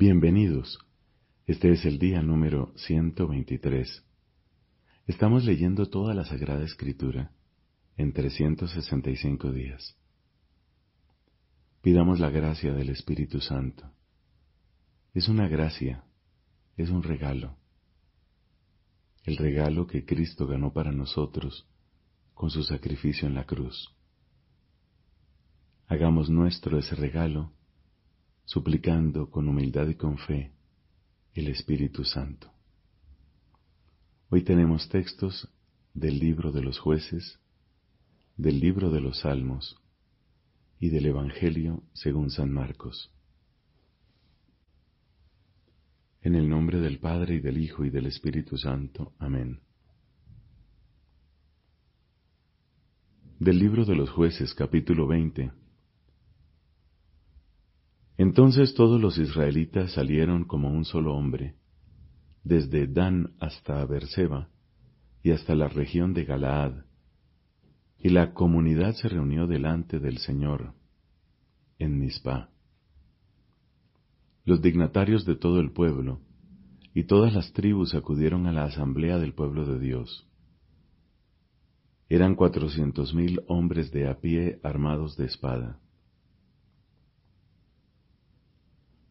Bienvenidos. Este es el día número 123. Estamos leyendo toda la Sagrada Escritura en 365 días. Pidamos la gracia del Espíritu Santo. Es una gracia, es un regalo. El regalo que Cristo ganó para nosotros con su sacrificio en la cruz. Hagamos nuestro ese regalo suplicando con humildad y con fe el Espíritu Santo. Hoy tenemos textos del libro de los jueces, del libro de los salmos y del Evangelio según San Marcos. En el nombre del Padre y del Hijo y del Espíritu Santo. Amén. Del libro de los jueces capítulo 20 entonces todos los israelitas salieron como un solo hombre, desde Dan hasta Berseba y hasta la región de Galaad, y la comunidad se reunió delante del Señor en Mizpah. Los dignatarios de todo el pueblo y todas las tribus acudieron a la asamblea del pueblo de Dios. Eran cuatrocientos mil hombres de a pie armados de espada.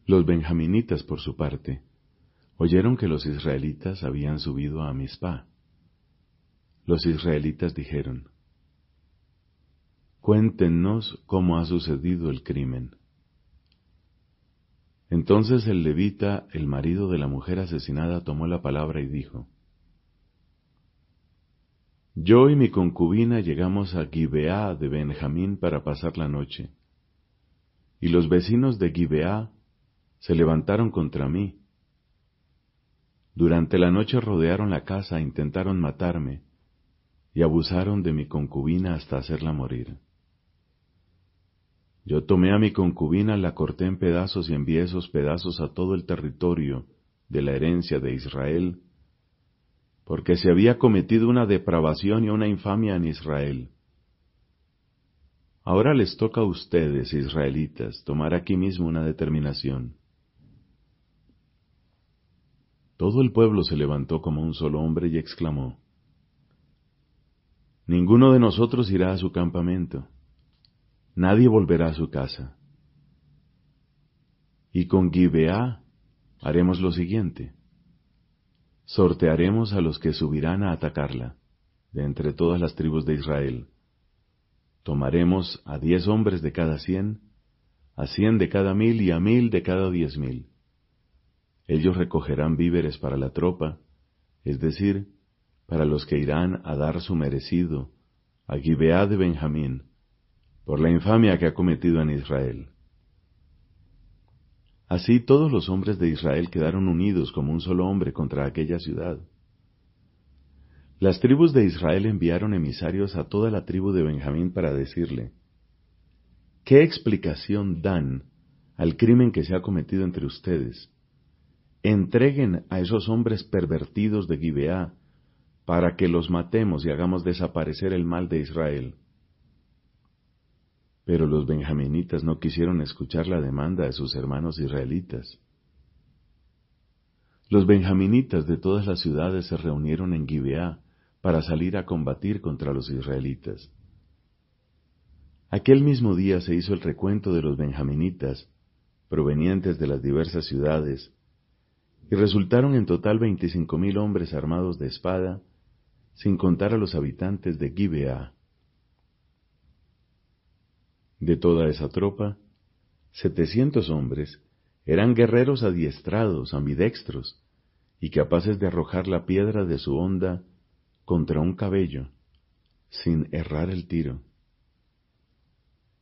Los benjaminitas, por su parte, oyeron que los israelitas habían subido a Mizpah. Los israelitas dijeron, Cuéntenos cómo ha sucedido el crimen. Entonces el levita, el marido de la mujer asesinada, tomó la palabra y dijo, Yo y mi concubina llegamos a Gibeá de Benjamín para pasar la noche, y los vecinos de Gibeá se levantaron contra mí. Durante la noche rodearon la casa, intentaron matarme y abusaron de mi concubina hasta hacerla morir. Yo tomé a mi concubina, la corté en pedazos y envié esos pedazos a todo el territorio de la herencia de Israel, porque se había cometido una depravación y una infamia en Israel. Ahora les toca a ustedes, israelitas, tomar aquí mismo una determinación. Todo el pueblo se levantó como un solo hombre y exclamó, Ninguno de nosotros irá a su campamento, nadie volverá a su casa. Y con Gibeá haremos lo siguiente, sortearemos a los que subirán a atacarla, de entre todas las tribus de Israel. Tomaremos a diez hombres de cada cien, a cien de cada mil y a mil de cada diez mil ellos recogerán víveres para la tropa, es decir, para los que irán a dar su merecido a Gibeá de Benjamín, por la infamia que ha cometido en Israel. Así todos los hombres de Israel quedaron unidos como un solo hombre contra aquella ciudad. Las tribus de Israel enviaron emisarios a toda la tribu de Benjamín para decirle, ¿qué explicación dan al crimen que se ha cometido entre ustedes? Entreguen a esos hombres pervertidos de Gibeá, para que los matemos y hagamos desaparecer el mal de Israel. Pero los benjaminitas no quisieron escuchar la demanda de sus hermanos israelitas. Los benjaminitas de todas las ciudades se reunieron en Gibeá para salir a combatir contra los israelitas. Aquel mismo día se hizo el recuento de los benjaminitas, provenientes de las diversas ciudades, y resultaron en total veinticinco mil hombres armados de espada, sin contar a los habitantes de Gibeá. De toda esa tropa, setecientos hombres eran guerreros adiestrados, ambidextros, y capaces de arrojar la piedra de su honda contra un cabello, sin errar el tiro.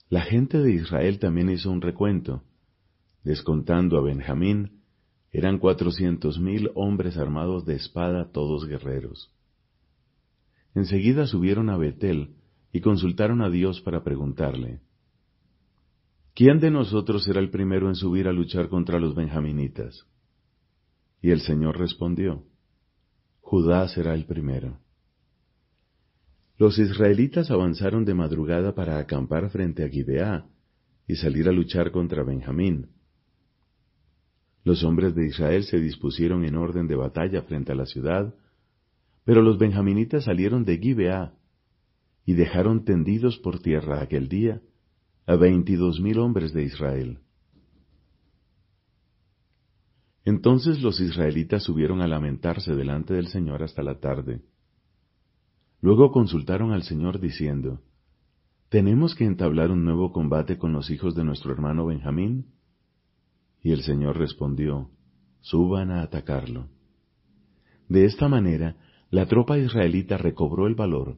La gente de Israel también hizo un recuento, descontando a Benjamín, eran cuatrocientos mil hombres armados de espada, todos guerreros. Enseguida subieron a Betel y consultaron a Dios para preguntarle, ¿quién de nosotros será el primero en subir a luchar contra los benjaminitas? Y el Señor respondió, Judá será el primero. Los israelitas avanzaron de madrugada para acampar frente a Gibeá y salir a luchar contra Benjamín Los hombres de Israel se dispusieron en orden de batalla frente a la ciudad, pero los benjaminitas salieron de Gibeá y dejaron tendidos por tierra aquel día a veintidós mil hombres de Israel. Entonces los israelitas subieron a lamentarse delante del Señor hasta la tarde. Luego consultaron al Señor diciendo, ¿Tenemos que entablar un nuevo combate con los hijos de nuestro hermano Benjamín? Y el Señor respondió, Suban a atacarlo. De esta manera, la tropa israelita recobró el valor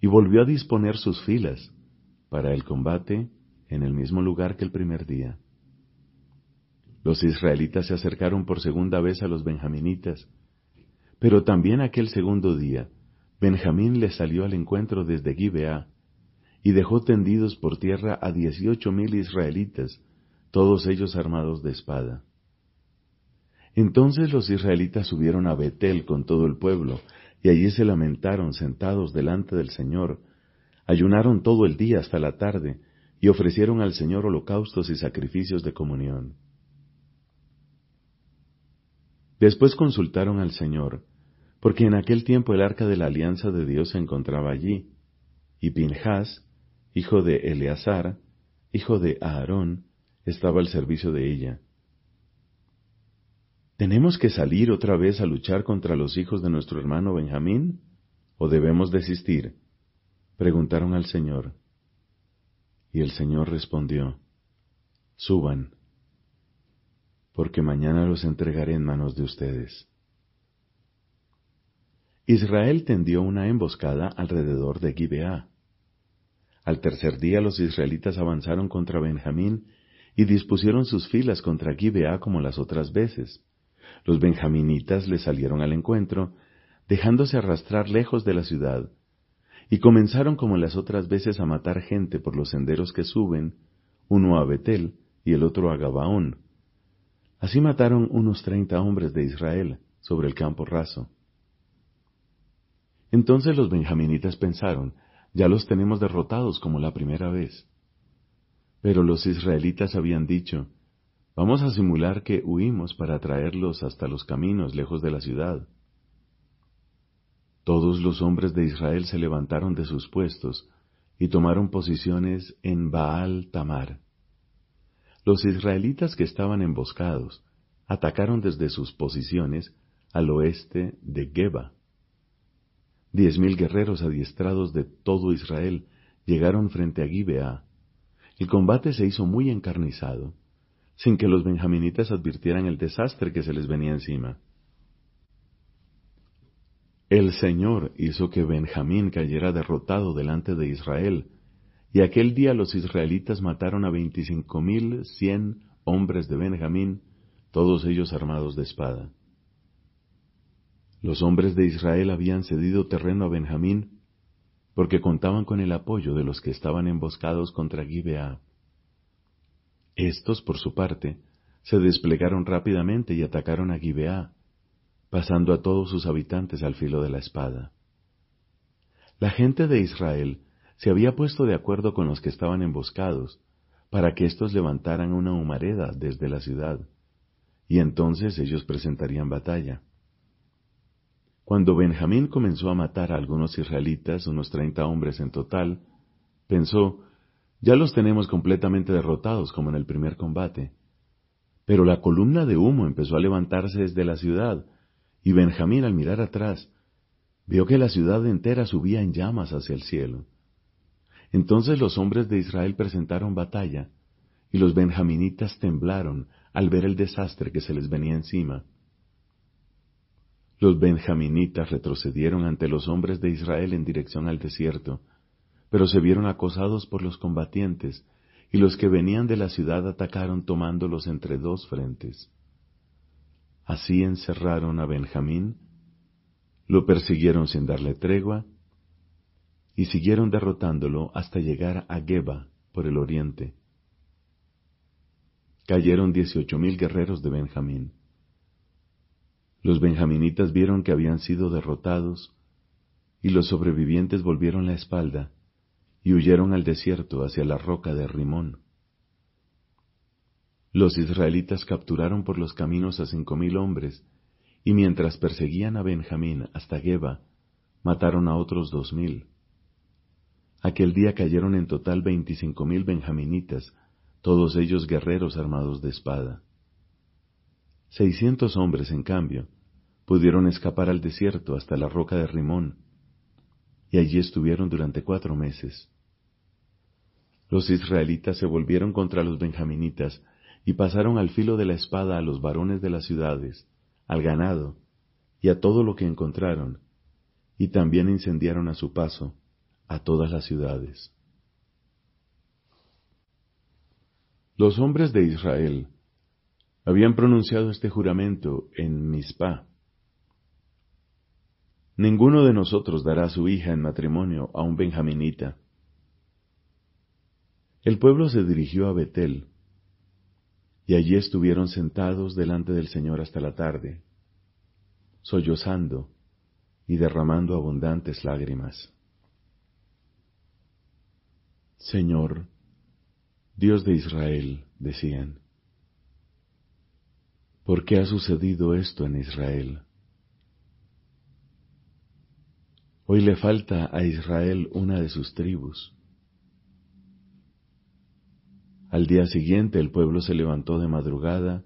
y volvió a disponer sus filas para el combate en el mismo lugar que el primer día. Los israelitas se acercaron por segunda vez a los benjaminitas, pero también aquel segundo día, Benjamín les salió al encuentro desde Gibeá y dejó tendidos por tierra a dieciocho mil israelitas, todos ellos armados de espada. Entonces los israelitas subieron a Betel con todo el pueblo, y allí se lamentaron sentados delante del Señor, ayunaron todo el día hasta la tarde, y ofrecieron al Señor holocaustos y sacrificios de comunión. Después consultaron al Señor, porque en aquel tiempo el arca de la alianza de Dios se encontraba allí, y Pinjas, hijo de Eleazar, hijo de Aarón, estaba al servicio de ella. ¿Tenemos que salir otra vez a luchar contra los hijos de nuestro hermano Benjamín? ¿O debemos desistir? Preguntaron al Señor. Y el Señor respondió, Suban porque mañana los entregaré en manos de ustedes. Israel tendió una emboscada alrededor de Gibeá. Al tercer día los israelitas avanzaron contra Benjamín y dispusieron sus filas contra Gibeá como las otras veces. Los benjaminitas le salieron al encuentro, dejándose arrastrar lejos de la ciudad, y comenzaron como las otras veces a matar gente por los senderos que suben, uno a Betel y el otro a Gabaón, Así mataron unos treinta hombres de Israel sobre el campo raso. Entonces los benjaminitas pensaron, ya los tenemos derrotados como la primera vez. Pero los israelitas habían dicho, vamos a simular que huimos para traerlos hasta los caminos lejos de la ciudad. Todos los hombres de Israel se levantaron de sus puestos y tomaron posiciones en Baal Tamar. Los israelitas que estaban emboscados atacaron desde sus posiciones al oeste de Geba. Diez mil guerreros adiestrados de todo Israel llegaron frente a Gibeá. El combate se hizo muy encarnizado, sin que los benjaminitas advirtieran el desastre que se les venía encima. El Señor hizo que Benjamín cayera derrotado delante de Israel, y aquel día los israelitas mataron a veinticinco mil cien hombres de Benjamín, todos ellos armados de espada. Los hombres de Israel habían cedido terreno a Benjamín porque contaban con el apoyo de los que estaban emboscados contra Gibeá. Estos, por su parte, se desplegaron rápidamente y atacaron a Gibeá, pasando a todos sus habitantes al filo de la espada. La gente de Israel se había puesto de acuerdo con los que estaban emboscados, para que éstos levantaran una humareda desde la ciudad, y entonces ellos presentarían batalla. Cuando Benjamín comenzó a matar a algunos israelitas, unos treinta hombres en total, pensó, ya los tenemos completamente derrotados como en el primer combate. Pero la columna de humo empezó a levantarse desde la ciudad, y Benjamín al mirar atrás, vio que la ciudad entera subía en llamas hacia el cielo. Entonces los hombres de Israel presentaron batalla, y los benjaminitas temblaron al ver el desastre que se les venía encima. Los benjaminitas retrocedieron ante los hombres de Israel en dirección al desierto, pero se vieron acosados por los combatientes, y los que venían de la ciudad atacaron tomándolos entre dos frentes. Así encerraron a Benjamín, lo persiguieron sin darle tregua, y siguieron derrotándolo hasta llegar a Geba por el oriente. Cayeron dieciocho mil guerreros de Benjamín. Los benjaminitas vieron que habían sido derrotados, y los sobrevivientes volvieron la espalda y huyeron al desierto hacia la roca de Rimón. Los israelitas capturaron por los caminos a cinco mil hombres, y mientras perseguían a Benjamín hasta Geba, mataron a otros dos mil. Aquel día cayeron en total veinticinco mil benjaminitas, todos ellos guerreros armados de espada. Seiscientos hombres, en cambio, pudieron escapar al desierto hasta la roca de Rimón, y allí estuvieron durante cuatro meses. Los israelitas se volvieron contra los benjaminitas y pasaron al filo de la espada a los varones de las ciudades, al ganado y a todo lo que encontraron, y también incendiaron a su paso a todas las ciudades. Los hombres de Israel habían pronunciado este juramento en Mizpah. Ninguno de nosotros dará su hija en matrimonio a un benjaminita. El pueblo se dirigió a Betel, y allí estuvieron sentados delante del Señor hasta la tarde, sollozando y derramando abundantes lágrimas. Señor, Dios de Israel, decían, ¿por qué ha sucedido esto en Israel? Hoy le falta a Israel una de sus tribus. Al día siguiente el pueblo se levantó de madrugada,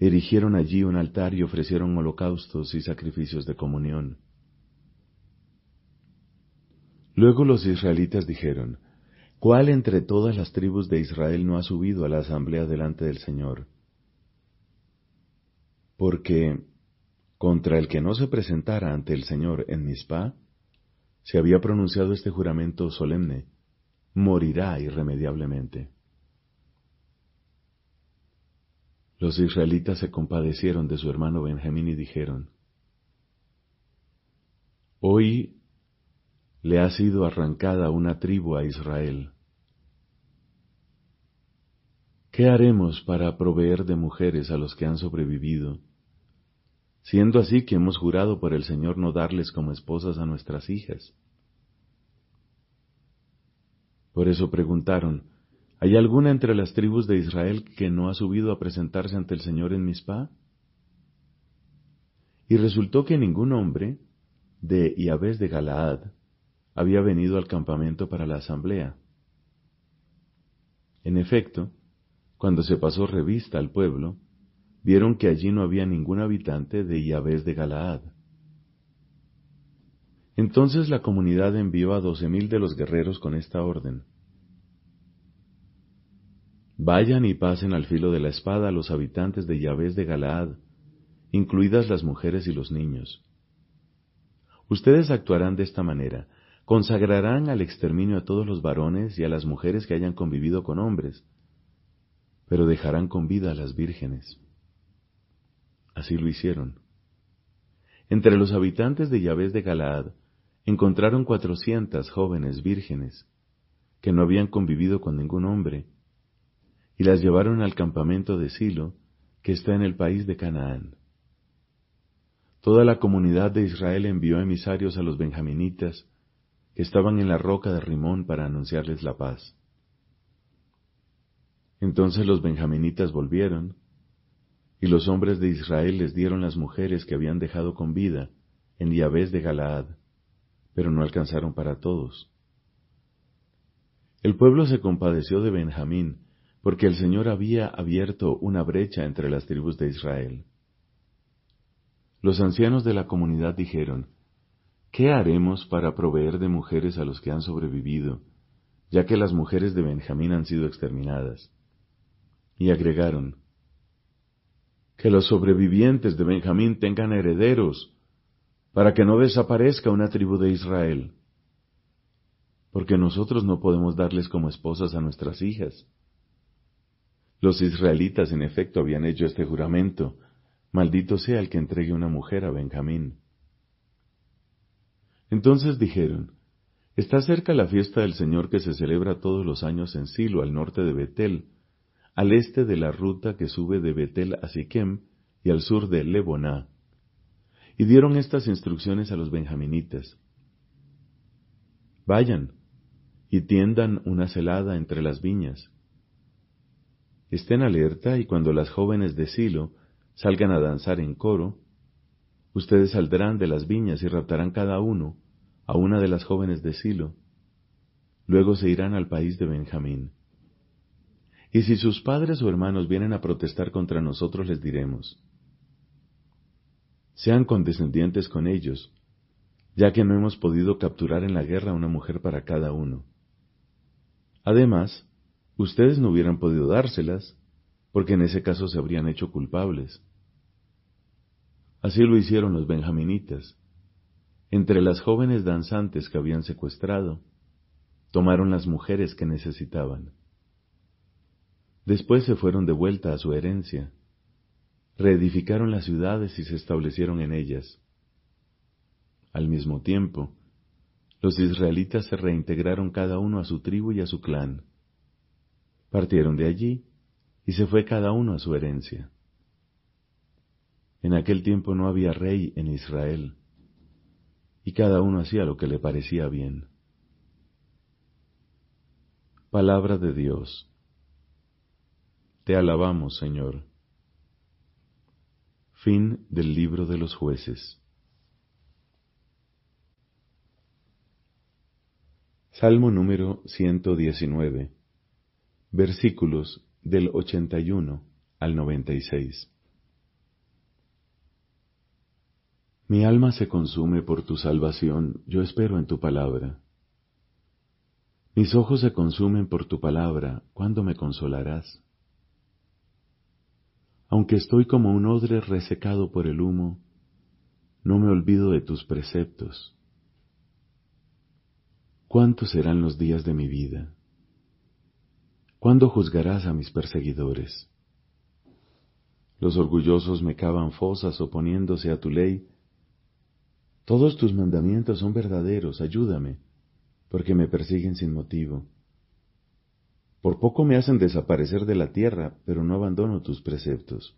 erigieron allí un altar y ofrecieron holocaustos y sacrificios de comunión. Luego los israelitas dijeron, ¿Cuál entre todas las tribus de Israel no ha subido a la asamblea delante del Señor? Porque contra el que no se presentara ante el Señor en Mizpah, se había pronunciado este juramento solemne, morirá irremediablemente. Los israelitas se compadecieron de su hermano Benjamín y dijeron, Hoy le ha sido arrancada una tribu a Israel. ¿Qué haremos para proveer de mujeres a los que han sobrevivido? Siendo así que hemos jurado por el Señor no darles como esposas a nuestras hijas. Por eso preguntaron, ¿Hay alguna entre las tribus de Israel que no ha subido a presentarse ante el Señor en Mizpah? Y resultó que ningún hombre de Yahvé de Galaad había venido al campamento para la asamblea. En efecto, cuando se pasó revista al pueblo, vieron que allí no había ningún habitante de Yahvé de Galaad. Entonces la comunidad envió a doce mil de los guerreros con esta orden. Vayan y pasen al filo de la espada a los habitantes de Yahvé de Galaad, incluidas las mujeres y los niños. Ustedes actuarán de esta manera, consagrarán al exterminio a todos los varones y a las mujeres que hayan convivido con hombres, pero dejarán con vida a las vírgenes. Así lo hicieron. Entre los habitantes de Yahvé de Galaad encontraron cuatrocientas jóvenes vírgenes que no habían convivido con ningún hombre, y las llevaron al campamento de Silo, que está en el país de Canaán. Toda la comunidad de Israel envió emisarios a los benjaminitas, que estaban en la roca de Rimón para anunciarles la paz. Entonces los benjaminitas volvieron, y los hombres de Israel les dieron las mujeres que habían dejado con vida en Yahvé de Galaad, pero no alcanzaron para todos. El pueblo se compadeció de Benjamín porque el Señor había abierto una brecha entre las tribus de Israel. Los ancianos de la comunidad dijeron, ¿Qué haremos para proveer de mujeres a los que han sobrevivido, ya que las mujeres de Benjamín han sido exterminadas? Y agregaron, Que los sobrevivientes de Benjamín tengan herederos, para que no desaparezca una tribu de Israel, porque nosotros no podemos darles como esposas a nuestras hijas. Los israelitas en efecto habían hecho este juramento, maldito sea el que entregue una mujer a Benjamín. Entonces dijeron, Está cerca la fiesta del Señor que se celebra todos los años en Silo, al norte de Betel, al este de la ruta que sube de Betel a Siquem y al sur de Leboná. Y dieron estas instrucciones a los benjaminitas. Vayan y tiendan una celada entre las viñas Estén alerta y cuando las jóvenes de Silo salgan a danzar en coro, ustedes saldrán de las viñas y raptarán cada uno a una de las jóvenes de Silo. Luego se irán al país de Benjamín. Y si sus padres o hermanos vienen a protestar contra nosotros, les diremos, sean condescendientes con ellos, ya que no hemos podido capturar en la guerra una mujer para cada uno. Además, ustedes no hubieran podido dárselas, porque en ese caso se habrían hecho culpables. Así lo hicieron los benjaminitas. Entre las jóvenes danzantes que habían secuestrado, tomaron las mujeres que necesitaban. Después se fueron de vuelta a su herencia, reedificaron las ciudades y se establecieron en ellas. Al mismo tiempo, los israelitas se reintegraron cada uno a su tribu y a su clan. Partieron de allí y se fue cada uno a su herencia. En aquel tiempo no había rey en Israel, y cada uno hacía lo que le parecía bien. Palabra de Dios. Te alabamos, Señor. Fin del libro de los jueces. Salmo número 119, versículos del 81 al 96. Mi alma se consume por tu salvación, yo espero en tu palabra. Mis ojos se consumen por tu palabra, ¿cuándo me consolarás? Aunque estoy como un odre resecado por el humo, no me olvido de tus preceptos. ¿Cuántos serán los días de mi vida? ¿Cuándo juzgarás a mis perseguidores? Los orgullosos me cavan fosas oponiéndose a tu ley. Todos tus mandamientos son verdaderos, ayúdame, porque me persiguen sin motivo. Por poco me hacen desaparecer de la tierra, pero no abandono tus preceptos.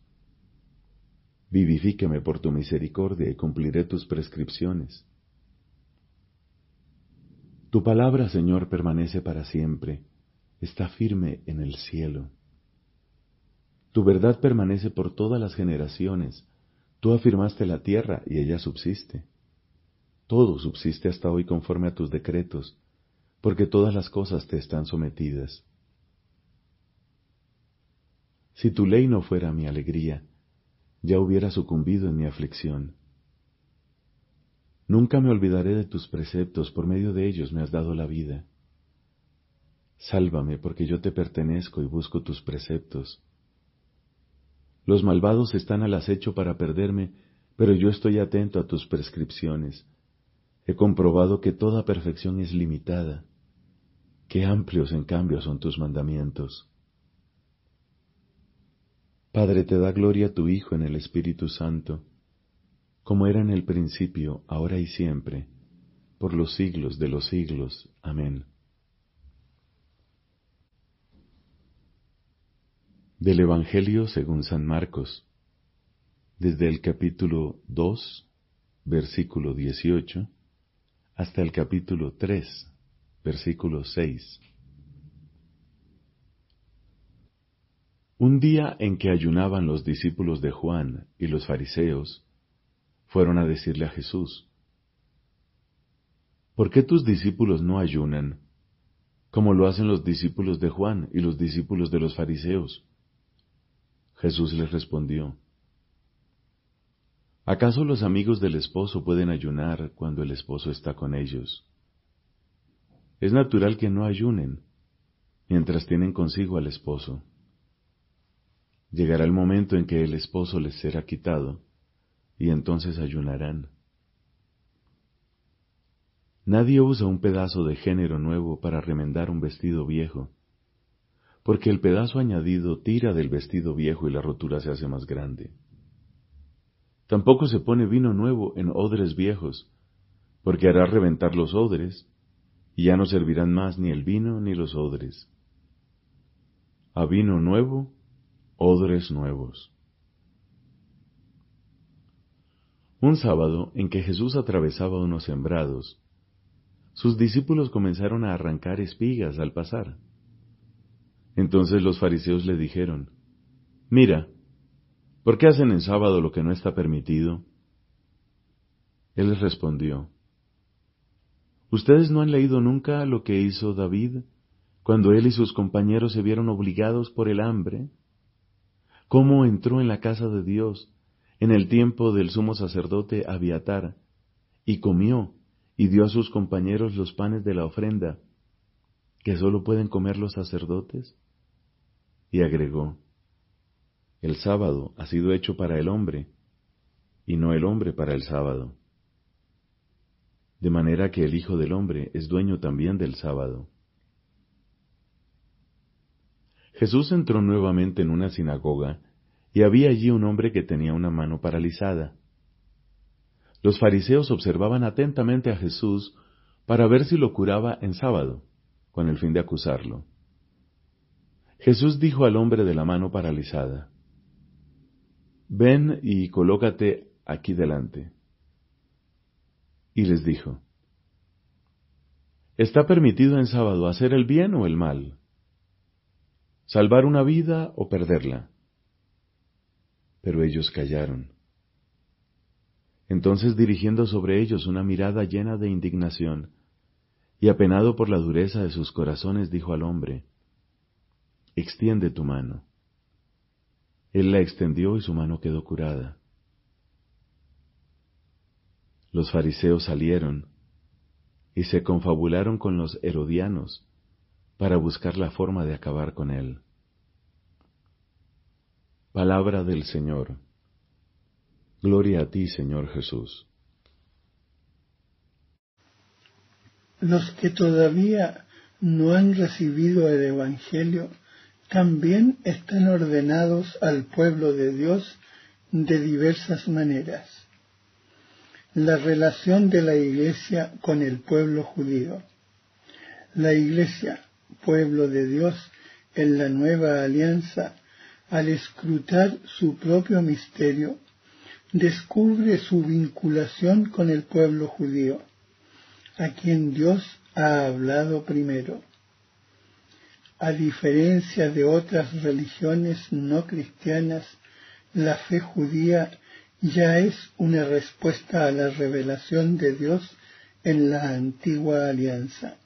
Vivifícame por tu misericordia y cumpliré tus prescripciones. Tu palabra, Señor, permanece para siempre, está firme en el cielo. Tu verdad permanece por todas las generaciones. Tú afirmaste la tierra y ella subsiste. Todo subsiste hasta hoy conforme a tus decretos, porque todas las cosas te están sometidas. Si tu ley no fuera mi alegría, ya hubiera sucumbido en mi aflicción. Nunca me olvidaré de tus preceptos, por medio de ellos me has dado la vida. Sálvame, porque yo te pertenezco y busco tus preceptos. Los malvados están al acecho para perderme, pero yo estoy atento a tus prescripciones. He comprobado que toda perfección es limitada. Qué amplios, en cambio, son tus mandamientos. Padre, te da gloria tu Hijo en el Espíritu Santo como era en el principio, ahora y siempre, por los siglos de los siglos. Amén. Del Evangelio según San Marcos, desde el capítulo 2, versículo 18, hasta el capítulo 3, versículo 6. Un día en que ayunaban los discípulos de Juan y los fariseos, fueron a decirle a Jesús, ¿por qué tus discípulos no ayunan como lo hacen los discípulos de Juan y los discípulos de los fariseos? Jesús les respondió, ¿acaso los amigos del esposo pueden ayunar cuando el esposo está con ellos? Es natural que no ayunen mientras tienen consigo al esposo. Llegará el momento en que el esposo les será quitado y entonces ayunarán. Nadie usa un pedazo de género nuevo para remendar un vestido viejo, porque el pedazo añadido tira del vestido viejo y la rotura se hace más grande. Tampoco se pone vino nuevo en odres viejos, porque hará reventar los odres, y ya no servirán más ni el vino ni los odres. A vino nuevo, odres nuevos. Un sábado en que Jesús atravesaba unos sembrados, sus discípulos comenzaron a arrancar espigas al pasar. Entonces los fariseos le dijeron, Mira, ¿por qué hacen en sábado lo que no está permitido? Él les respondió, ¿Ustedes no han leído nunca lo que hizo David cuando él y sus compañeros se vieron obligados por el hambre? ¿Cómo entró en la casa de Dios en el tiempo del sumo sacerdote Abiatar y comió y dio a sus compañeros los panes de la ofrenda que sólo pueden comer los sacerdotes? Y agregó, el sábado ha sido hecho para el hombre y no el hombre para el sábado de manera que el Hijo del Hombre es dueño también del sábado. Jesús entró nuevamente en una sinagoga y había allí un hombre que tenía una mano paralizada. Los fariseos observaban atentamente a Jesús para ver si lo curaba en sábado, con el fin de acusarlo. Jesús dijo al hombre de la mano paralizada, Ven y colócate aquí delante y les dijo, ¿Está permitido en sábado hacer el bien o el mal? ¿Salvar una vida o perderla? Pero ellos callaron. Entonces dirigiendo sobre ellos una mirada llena de indignación, y apenado por la dureza de sus corazones, dijo al hombre, Extiende tu mano. Él la extendió y su mano quedó curada. Los fariseos salieron y se confabularon con los herodianos para buscar la forma de acabar con él. Palabra del Señor. Gloria a ti, Señor Jesús. Los que todavía no han recibido el Evangelio también están ordenados al pueblo de Dios de diversas maneras la relación de la Iglesia con el pueblo judío. La Iglesia, pueblo de Dios, en la nueva alianza, al escrutar su propio misterio, descubre su vinculación con el pueblo judío, a quien Dios ha hablado primero. A diferencia de otras religiones no cristianas, la fe judía ya es una respuesta a la revelación de Dios en la antigua alianza.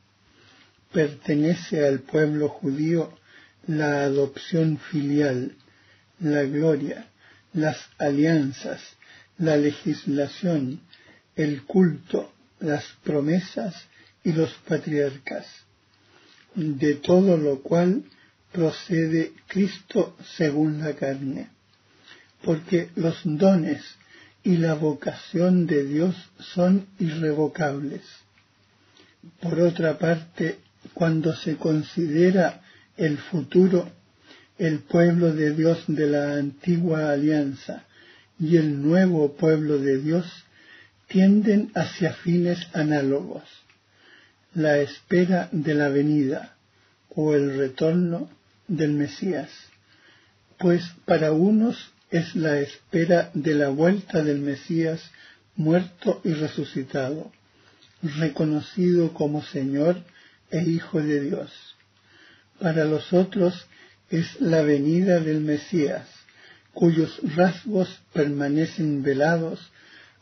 Pertenece al pueblo judío la adopción filial, la gloria, las alianzas, la legislación, el culto, las promesas y los patriarcas, de todo lo cual procede Cristo según la carne porque los dones y la vocación de Dios son irrevocables. Por otra parte, cuando se considera el futuro, el pueblo de Dios de la antigua alianza y el nuevo pueblo de Dios tienden hacia fines análogos. La espera de la venida o el retorno del Mesías, pues para unos es la espera de la vuelta del Mesías muerto y resucitado, reconocido como Señor e Hijo de Dios. Para los otros es la venida del Mesías, cuyos rasgos permanecen velados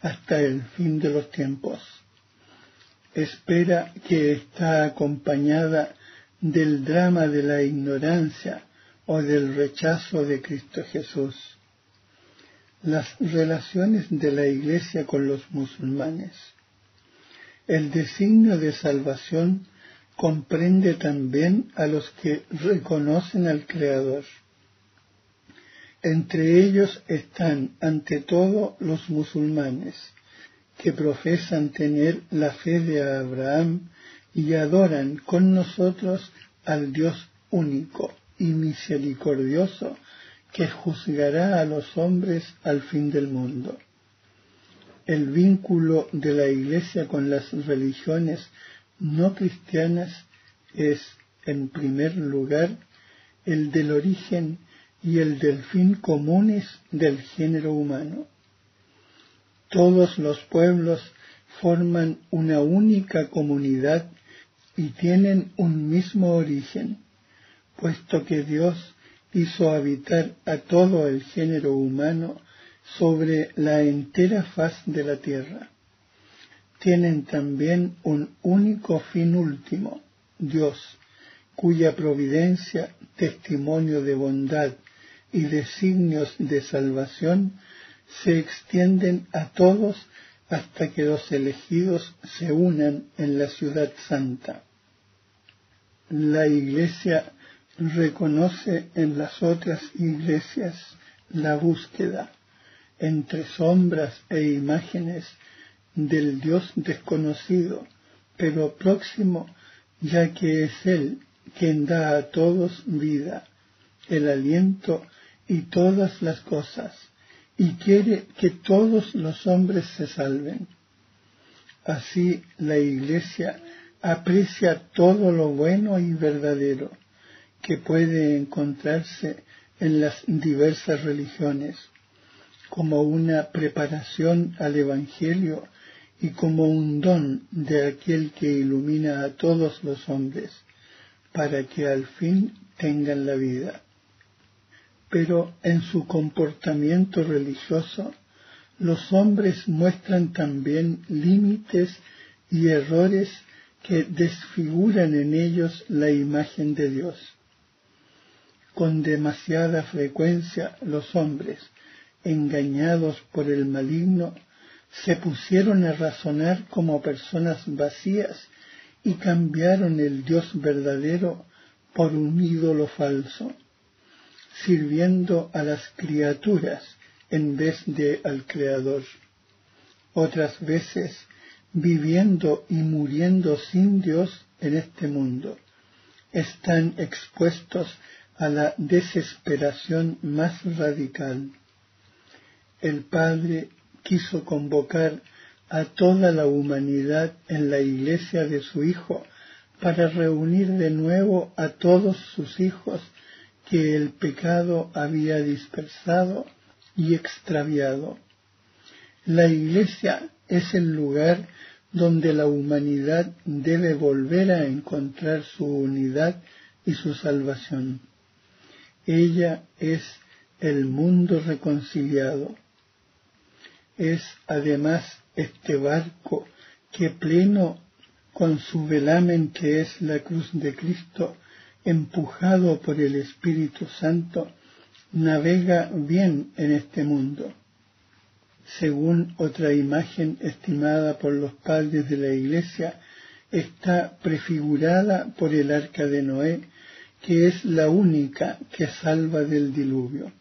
hasta el fin de los tiempos. Espera que está acompañada del drama de la ignorancia o del rechazo de Cristo Jesús las relaciones de la Iglesia con los musulmanes. El designio de salvación comprende también a los que reconocen al Creador. Entre ellos están, ante todo, los musulmanes, que profesan tener la fe de Abraham y adoran con nosotros al Dios único y misericordioso que juzgará a los hombres al fin del mundo. El vínculo de la Iglesia con las religiones no cristianas es, en primer lugar, el del origen y el del fin comunes del género humano. Todos los pueblos forman una única comunidad y tienen un mismo origen, puesto que Dios hizo habitar a todo el género humano sobre la entera faz de la tierra. Tienen también un único fin último, Dios, cuya providencia, testimonio de bondad y designios de salvación se extienden a todos hasta que los elegidos se unan en la ciudad santa. La Iglesia reconoce en las otras iglesias la búsqueda entre sombras e imágenes del Dios desconocido, pero próximo, ya que es Él quien da a todos vida, el aliento y todas las cosas, y quiere que todos los hombres se salven. Así la Iglesia aprecia todo lo bueno y verdadero que puede encontrarse en las diversas religiones, como una preparación al Evangelio y como un don de aquel que ilumina a todos los hombres, para que al fin tengan la vida. Pero en su comportamiento religioso, los hombres muestran también límites y errores que desfiguran en ellos la imagen de Dios. Con demasiada frecuencia los hombres, engañados por el maligno, se pusieron a razonar como personas vacías y cambiaron el Dios verdadero por un ídolo falso, sirviendo a las criaturas en vez de al Creador. Otras veces viviendo y muriendo sin Dios en este mundo, están expuestos a la desesperación más radical. El Padre quiso convocar a toda la humanidad en la iglesia de su Hijo para reunir de nuevo a todos sus hijos que el pecado había dispersado y extraviado. La iglesia es el lugar donde la humanidad debe volver a encontrar su unidad y su salvación. Ella es el mundo reconciliado. Es además este barco que pleno con su velamen que es la cruz de Cristo, empujado por el Espíritu Santo, navega bien en este mundo. Según otra imagen estimada por los padres de la Iglesia, está prefigurada por el arca de Noé, que es la única que salva del diluvio.